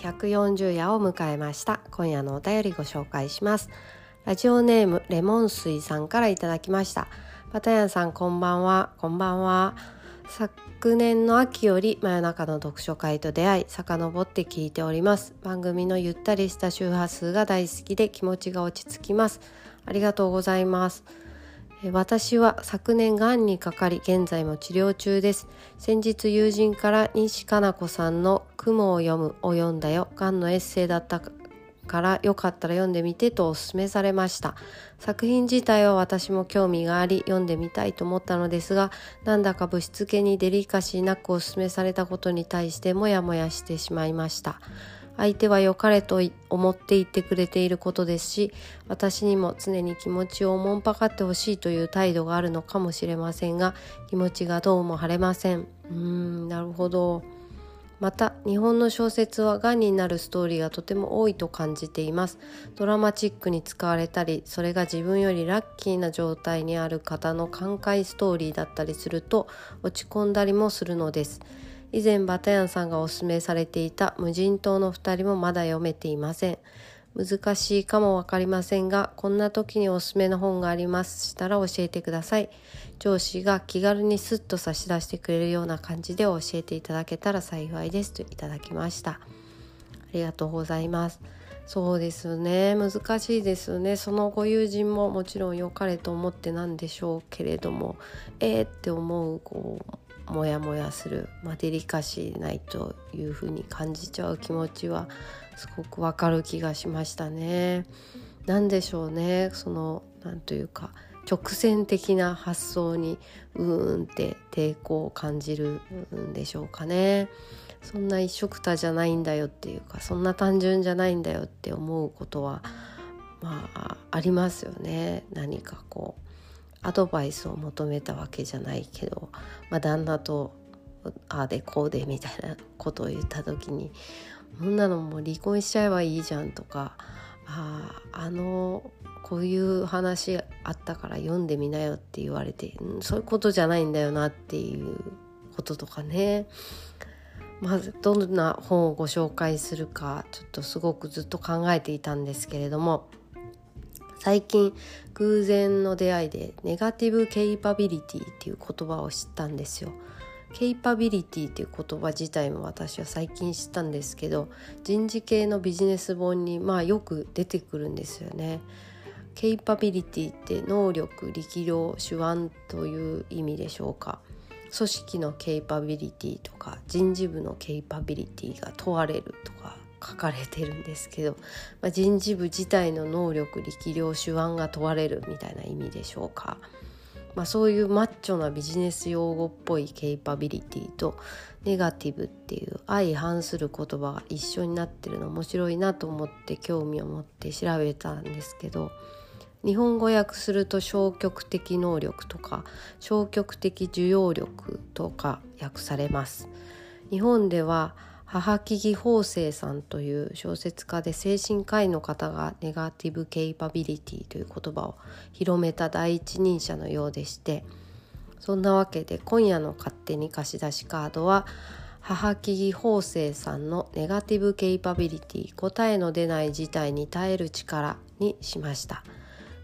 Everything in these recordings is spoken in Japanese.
140夜を迎えました。今夜のお便りご紹介します。ラジオネームレモン水さんからいただきました。パタヤンさんこんばんは。こんばんは。昨年の秋より真夜中の読書会と出会い遡って聞いております。番組のゆったりした周波数が大好きで気持ちが落ち着きます。ありがとうございます。私は昨年がんにかかり現在も治療中です。先日友人から西加奈子さんの「雲を読む」を読んだよ。がんのエッセイだったからよかったら読んでみてとお勧めされました。作品自体は私も興味があり読んでみたいと思ったのですがなんだかぶしつけにデリカシーなくお勧めされたことに対してモヤモヤしてしまいました。相手は良かれと思って言ってくれていることですし私にも常に気持ちをおもんぱかってほしいという態度があるのかもしれませんが気持ちがどうも晴れません。うーんなるほど。また日本の小説はがんになるストーリーがとても多いと感じています。ドラマチックに使われたりそれが自分よりラッキーな状態にある方の寛解ストーリーだったりすると落ち込んだりもするのです。以前バタヤンさんがおすすめされていた無人島の2人もまだ読めていません。難しいかも分かりませんがこんな時におすすめの本がありますしたら教えてください。上司が気軽にスッと差し出してくれるような感じで教えていただけたら幸いですといただきました。ありがとうございます。そうですね。難しいですね。そのご友人ももちろん良かれと思ってなんでしょうけれども。えー、って思うこうモヤモヤする、まあ、デリカシーないというふうに感じちゃう気持ちはすごくわかる気がしましたね。何でしょうねその何というか直線的な発想にうーんって抵抗を感じるんでしょうかね。そんな一緒くたじゃないんだよっていうかそんな単純じゃないんだよって思うことはまあありますよね何かこうアドバイスを求めたわけじゃないけど、まあ、旦那とああでこうでみたいなことを言った時にそんなのもう離婚しちゃえばいいじゃんとかああのこういう話あったから読んでみなよって言われて、うん、そういうことじゃないんだよなっていうこととかね。まずどんな本をご紹介するかちょっとすごくずっと考えていたんですけれども最近偶然の出会いでネガティブケイパビリティっていう言葉を知ったんですよ。ケイパビリティっていう言葉自体も私は最近知ったんですけど人事系のビジネス本にまあよく出てくるんですよね。ケイパビリティって能力力量手腕という意味でしょうか。組織のケイパビリティとか人事部のケイパビリティが問われるとか書かれてるんですけど、まあ、人事部自体の能力力量手腕が問われるみたいな意味でしょうか、まあ、そういうマッチョなビジネス用語っぽいケイパビリティとネガティブっていう相反する言葉が一緒になってるの面白いなと思って興味を持って調べたんですけど日本語訳すると消極的能力とか消極的受容力とか訳されます。日本では母木義法生さんという小説家で精神科医の方がネガティブ・ケイパビリティという言葉を広めた第一人者のようでしてそんなわけで今夜の勝手に貸し出しカードは母木義法生さんのネガティブ・ケイパビリティ答えの出ない事態に耐える力にしました。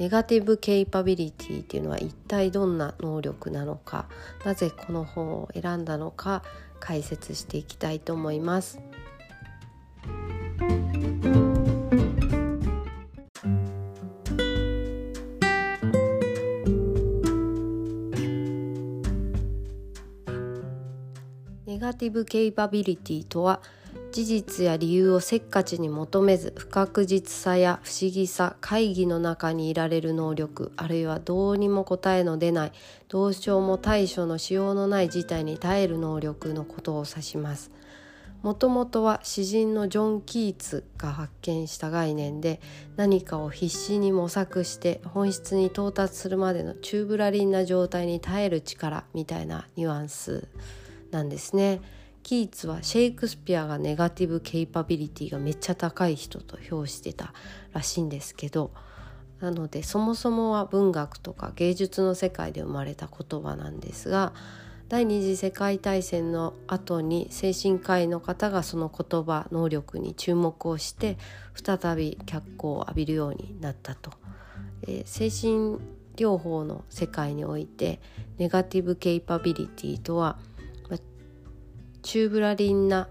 ネガティブ・ケイパビリティっていうのは一体どんな能力なのかなぜこの本を選んだのか解説していきたいと思います。ネガティブ・ケイパビリティとは事実や理由をせっかちに求めず不確実さや不思議さ会議の中にいられる能力あるいはどうにも答えの出ないどうしようも対処のしようのない事態に耐える能力のことを指しますもともとは詩人のジョン・キーツが発見した概念で何かを必死に模索して本質に到達するまでのチューブラリンな状態に耐える力みたいなニュアンスなんですね。キーツはシェイクスピアがネガティブ・ケイパビリティがめっちゃ高い人と評してたらしいんですけどなのでそもそもは文学とか芸術の世界で生まれた言葉なんですが第二次世界大戦の後に精神科医の方がその言葉能力に注目をして再び脚光を浴びるようになったと。えー、精神療法の世界においてネガティブ・ケイパビリティとは、チューブラリンな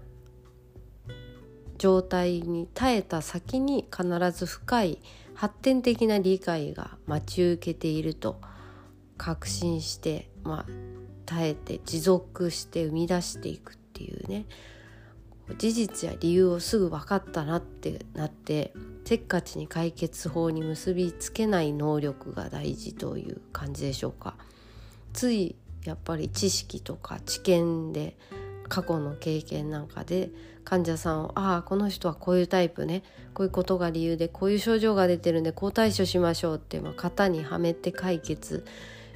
状態に耐えた先に必ず深い発展的な理解が待ち受けていると確信して、まあ、耐えて持続して生み出していくっていうね事実や理由をすぐ分かったなってなってせっかちに解決法に結びつけない能力が大事という感じでしょうか。ついやっぱり知識とか知見で過去の経験なんかで患者さんを「ああこの人はこういうタイプねこういうことが理由でこういう症状が出てるんでこう対処しましょう」って、まあ、型にはめて解決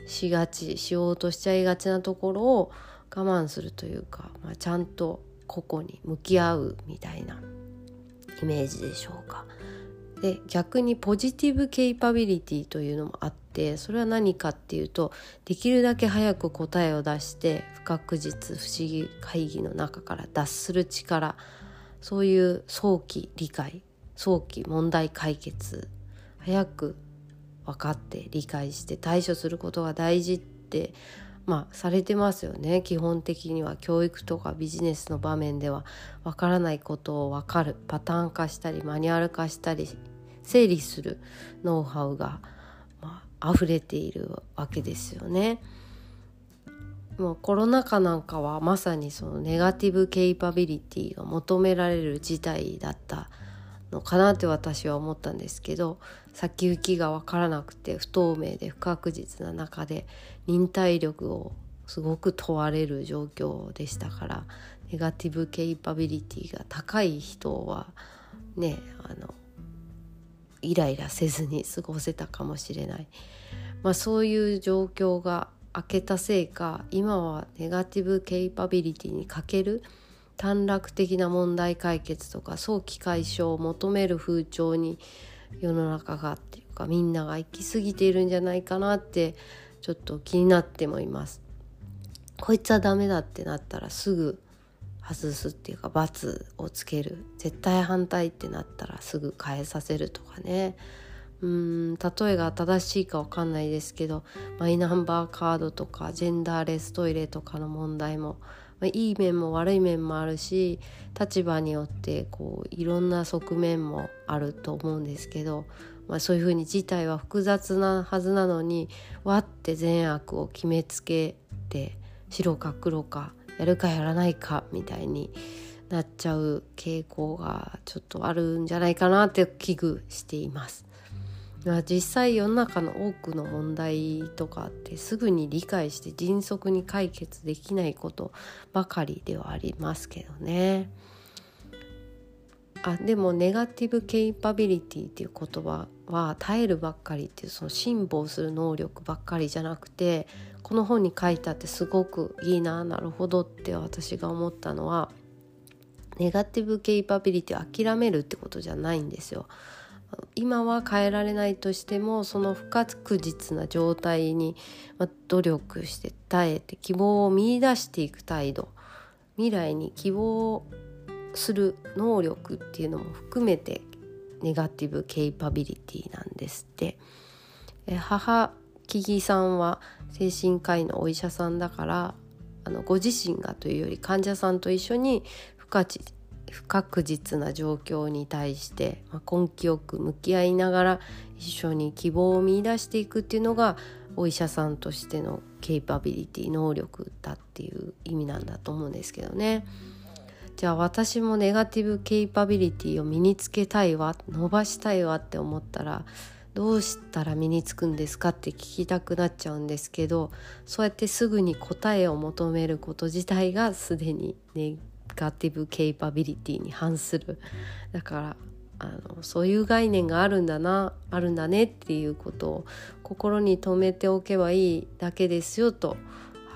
しがちしようとしちゃいがちなところを我慢するというか、まあ、ちゃんと個々に向き合うみたいなイメージでしょうか。で逆にポジティブケイパビリティというのもあってそれは何かっていうとできるだけ早く答えを出して不確実不思議会議の中から脱する力そういう早期理解早期問題解決早く分かって理解して対処することが大事ってまあされてますよね。基本的には教育とかビジネスの場面では分からないことを分かる。パターン化したりマニュアル化したり整理するノウハウが、溢れているわけですよね。もうコロナ禍なんかはまさにそのネガティブケイパビリティが求められる事態だったのかなって私は思ったんですけど先行きが分からなくて不透明で不確実な中で忍耐力をすごく問われる状況でしたからネガティブケイパビリティが高い人はねあのイライラせずに過ごせたかもしれない、まあ、そういう状況が明けたせいか今はネガティブケイパビリティに欠ける短絡的な問題解決とか早期解消を求める風潮に世の中がっていうかみんなが行き過ぎているんじゃないかなってちょっと気になってもいます。こいつはダメだってなったらすぐ外すっていうか罰をつける。絶対反対ってなったらすぐ変えさせるとかね。うーん例えが正しいか分かんないですけどマイナンバーカードとかジェンダーレストイレとかの問題もまあ、いい面も悪い面もあるし立場によってこういろんな側面もあると思うんですけど、まあ、そういうふうに事態は複雑なはずなのにわって善悪を決めつけて白か黒かやるかやらないかみたいになっちゃう傾向がちょっとあるんじゃないかなって危惧しています。実際世の中の多くの問題とかってすぐに理解して迅速に解決できないことばかりではありますけどね。あでもネガティブケイパビリティっていう言葉は耐えるばっかりっていうその辛抱する能力ばっかりじゃなくてこの本に書いてあってすごくいいななるほどって私が思ったのはネガティブケイパビリティを諦めるってことじゃないんですよ。今は変えられないとしてもその不確実な状態に努力して耐えて希望を見いだしていく態度未来に希望する能力っていうのも含めてネガティブケイパビリティなんですって母木々さんは精神科医のお医者さんだからあのご自身がというより患者さんと一緒に不不確実な状況に対して、まあ、根気よく向き合いながら一緒に希望を見いだしていくっていうのがお医者さんとしてのケイパビリティ能力だっていう意味なんだと思うんですけどね。じゃあ私もネガティブケイパビリティを身につけたいわ伸ばしたいわって思ったらどうしたら身につくんですかって聞きたくなっちゃうんですけどそうやってすぐに答えを求めること自体がすでにネガティブ・ケイパビリティに反する。だからあのそういう概念があるんだなあるんだねっていうことを心に留めておけばいいだけですよと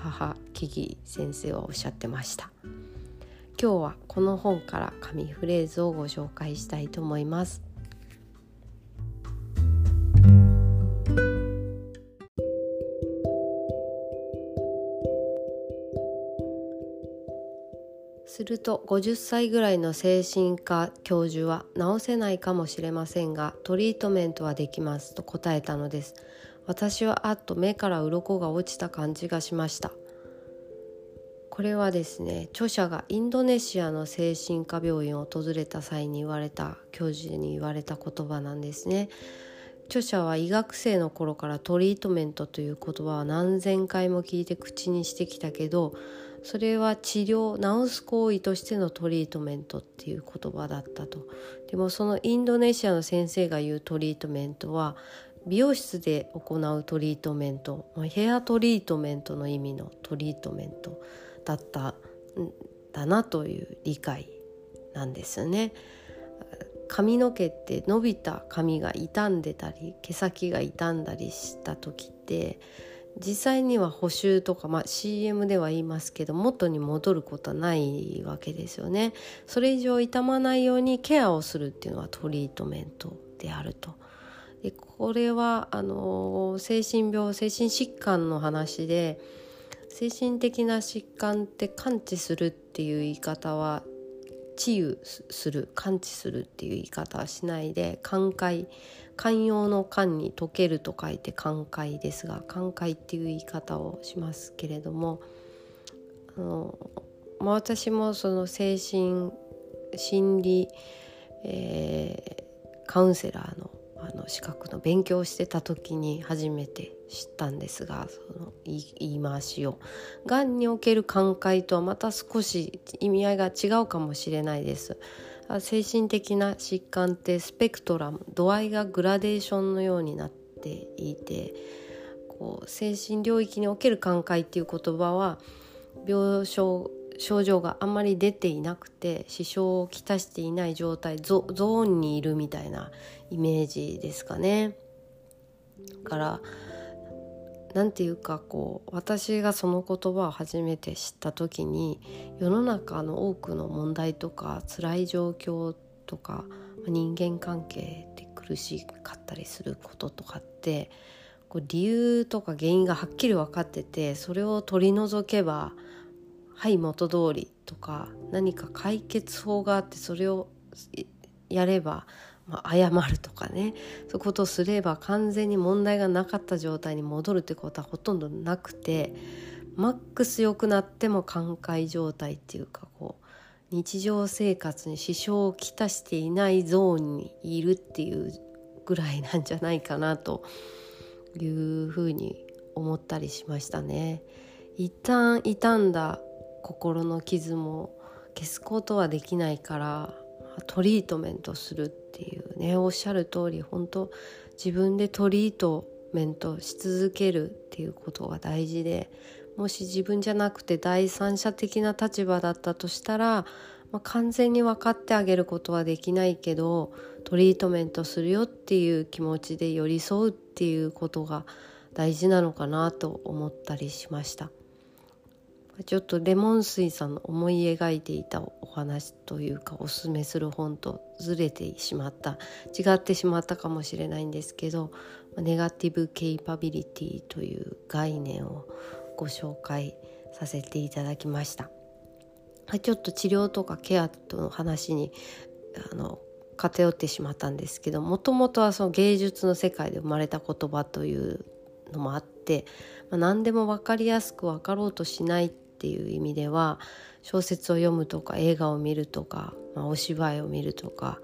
母木々先生はおっしゃってました。今日はこの本から紙フレーズをご紹介したいと思います。すると50歳ぐらいの精神科教授は治せないかもしれませんがトリートメントはできますと答えたのです。私はあっと目から鱗が落ちた感じがしました。これはですね著者がインドネシアの精神科病院を訪れた際に言われた教授に言われた言葉なんですね。著者は医学生の頃からトリートメントという言葉は何千回も聞いて口にしてきたけどそれは治療治す行為としてのトリートメントっていう言葉だったとでもそのインドネシアの先生が言うトリートメントは美容室で行うトリートメントヘアトリートメントの意味のトリートメントだったんだなという理解なんですよね。髪の毛って伸びた髪が傷んでたり毛先が傷んだりした時って実際には補修とか、まあ、CM では言いますけど元に戻ることはないわけですよね。それ以上傷まないようにケアをするっていうのはトリートメントであると。でこれはあの精神病精神疾患の話で精神的な疾患って感知するっていう言い方は治癒する感知するっていう言い方はしないで寛解寛容の寛に溶けると書いて寛解ですが寛解っていう言い方をしますけれどもあの、まあ、私もその精神心理、えー、カウンセラーのあの資格の勉強してた時に初めて知ったんですがその言い回しをがんにおける寛解とはまた少し意味合いが違うかもしれないです。精神的な疾患ってスペクトラム度合いがグラデーションのようになっていてこう精神領域における寛解っていう言葉は病床症状があんまり出ていなくて支障をきたしていない状態ゾーンにいるみたいなイメージですかね。だから何て言うかこう私がその言葉を初めて知った時に世の中の多くの問題とか辛い状況とか人間関係で苦しかったりすることとかってこう理由とか原因がはっきり分かっててそれを取り除けばはい元通りとか何か解決法があってそれをやれば、まあ、謝るとかねそういうことをすれば完全に問題がなかった状態に戻るってことはほとんどなくてマックス良くなっても寛解状態っていうかこう日常生活に支障をきたしていないゾーンにいるっていうぐらいなんじゃないかなというふうに思ったりしましたね。一旦傷んだ心の傷も消すことはできないからトリートメントするっていうねおっしゃる通り本当自分でトリートメントし続けるっていうことが大事でもし自分じゃなくて第三者的な立場だったとしたら、まあ、完全に分かってあげることはできないけどトリートメントするよっていう気持ちで寄り添うっていうことが大事なのかなと思ったりしました。ちょっとレモン水さんの思い描いていたお話というかおすすめする本とずれてしまった違ってしまったかもしれないんですけどネガティブ・ケイパビリティという概念をご紹介させていただきました。ちょっと治療とかケアとの話にあの偏ってしまったんですけどもともとはその芸術の世界で生まれた言葉というのもあって、何でも分かりやすく分かろうとしないっっていう意味では小説を読むとか映画を見るとか、まあ、お芝居を見るとか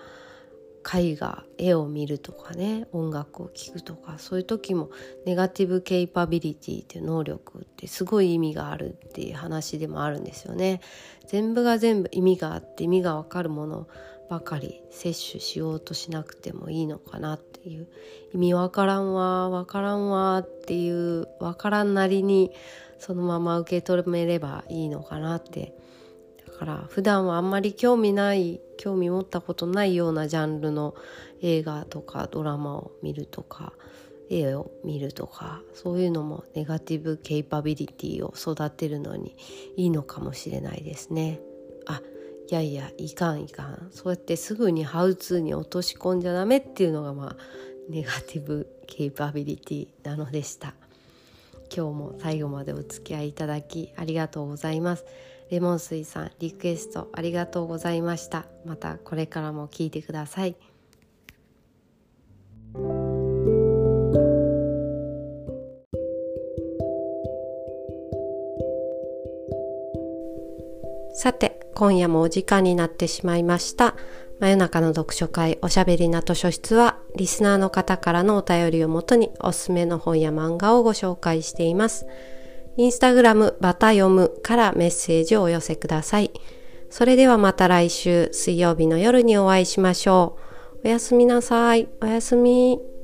絵画絵を見るとかね音楽を聴くとかそういう時もネガティブケイパビリティっていう能力ってすごい意味があるっていう話でもあるんですよね。全部が全部意味があって意味がわかるものばかり摂取しようとしなくてもいいのかなっていう意味わからんわわからんわっていうわからんなりにそのまま受け止めればいいのかなって。だから普段はあんまり興味ない興味持ったことないようなジャンルの映画とかドラマを見るとか絵を見るとかそういうのもネガティブケイパビリティを育てるのにいいのかもしれないですね。あいやいやいかんいかん。そうやってすぐにハウツーに落とし込んじゃダメっていうのがまあネガティブケイパビリティなのでした。今日も最後までお付き合いいただきありがとうございます。レモン水さんリクエストありがとうございました。またこれからも聞いてください。さて今夜もお時間になってしまいました。真夜中の読書会おしゃべりな図書室はリスナーの方からのお便りをもとにおすすめの本や漫画をご紹介しています。インスタグラムバタ読むからメッセージをお寄せください。それではまた来週水曜日の夜にお会いしましょう。おやすみなさい。おやすみ。